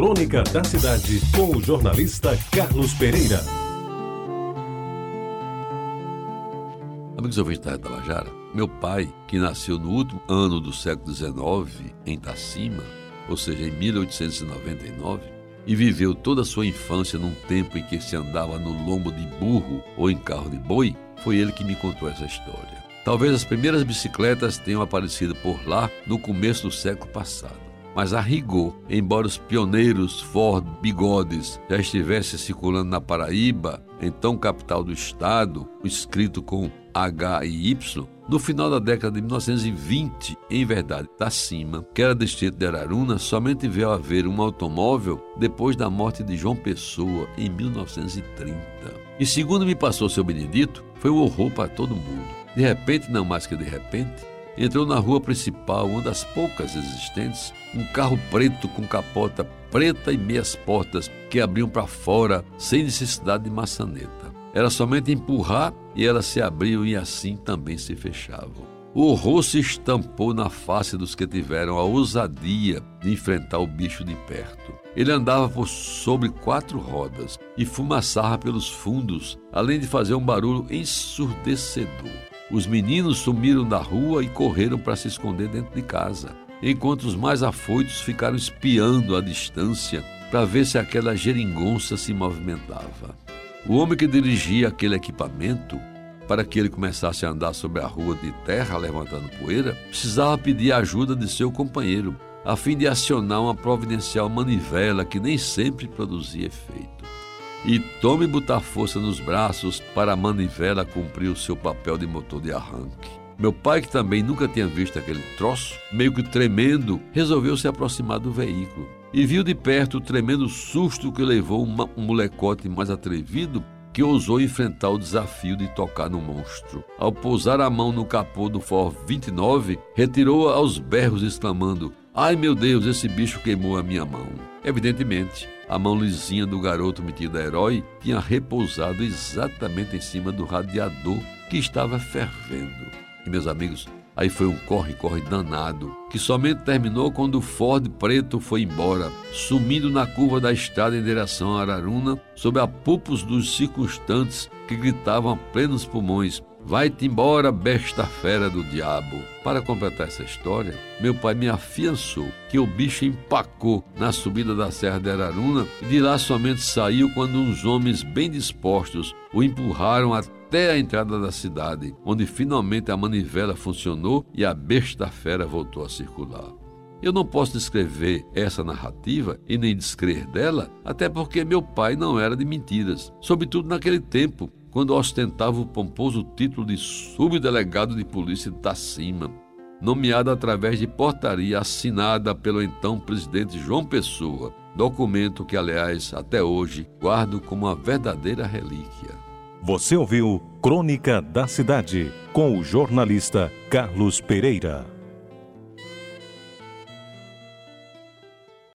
Crônica da Cidade, com o jornalista Carlos Pereira. Amigos ouvintes da Tabajara, meu pai, que nasceu no último ano do século XIX, em Tacima, ou seja, em 1899, e viveu toda a sua infância num tempo em que se andava no lombo de burro ou em carro de boi, foi ele que me contou essa história. Talvez as primeiras bicicletas tenham aparecido por lá no começo do século passado. Mas a rigor, embora os pioneiros Ford Bigodes já estivessem circulando na Paraíba, então capital do estado, escrito com H e Y, no final da década de 1920, em verdade, da cima, que era distrito de Araruna, somente veio haver um automóvel depois da morte de João Pessoa, em 1930. E segundo me passou seu Benedito, foi um horror para todo mundo. De repente, não mais que de repente, entrou na rua principal, uma das poucas existentes, um carro preto com capota preta e meias portas que abriam para fora sem necessidade de maçaneta. Era somente empurrar e elas se abriam e assim também se fechavam. O horror se estampou na face dos que tiveram a ousadia de enfrentar o bicho de perto. Ele andava por sobre quatro rodas e fumaçava pelos fundos, além de fazer um barulho ensurdecedor. Os meninos sumiram da rua e correram para se esconder dentro de casa, enquanto os mais afoitos ficaram espiando à distância para ver se aquela geringonça se movimentava. O homem que dirigia aquele equipamento, para que ele começasse a andar sobre a rua de terra levantando poeira, precisava pedir a ajuda de seu companheiro, a fim de acionar uma providencial manivela que nem sempre produzia efeito e tome botar força nos braços para a manivela cumprir o seu papel de motor de arranque. Meu pai, que também nunca tinha visto aquele troço, meio que tremendo, resolveu se aproximar do veículo e viu de perto o tremendo susto que levou uma, um molecote mais atrevido que ousou enfrentar o desafio de tocar no monstro. Ao pousar a mão no capô do Ford 29, retirou-a aos berros, exclamando: Ai meu Deus, esse bicho queimou a minha mão. Evidentemente, a mão lisinha do garoto metido a herói tinha repousado exatamente em cima do radiador que estava fervendo. E meus amigos, aí foi um corre-corre danado, que somente terminou quando o Ford preto foi embora, sumindo na curva da estrada em direção a Araruna, sob a pupos dos circunstantes que gritavam a plenos pulmões: Vai-te embora, besta fera do diabo. Para completar essa história, meu pai me afiançou que o bicho empacou na subida da Serra de Araruna e de lá somente saiu quando uns homens bem dispostos o empurraram até a entrada da cidade, onde finalmente a manivela funcionou e a besta fera voltou a circular. Eu não posso descrever essa narrativa e nem descrer dela, até porque meu pai não era de mentiras, sobretudo naquele tempo, quando ostentava o pomposo título de subdelegado de polícia de Tacima, nomeado através de portaria assinada pelo então presidente João Pessoa, documento que, aliás, até hoje guardo como uma verdadeira relíquia. Você ouviu Crônica da Cidade com o jornalista Carlos Pereira.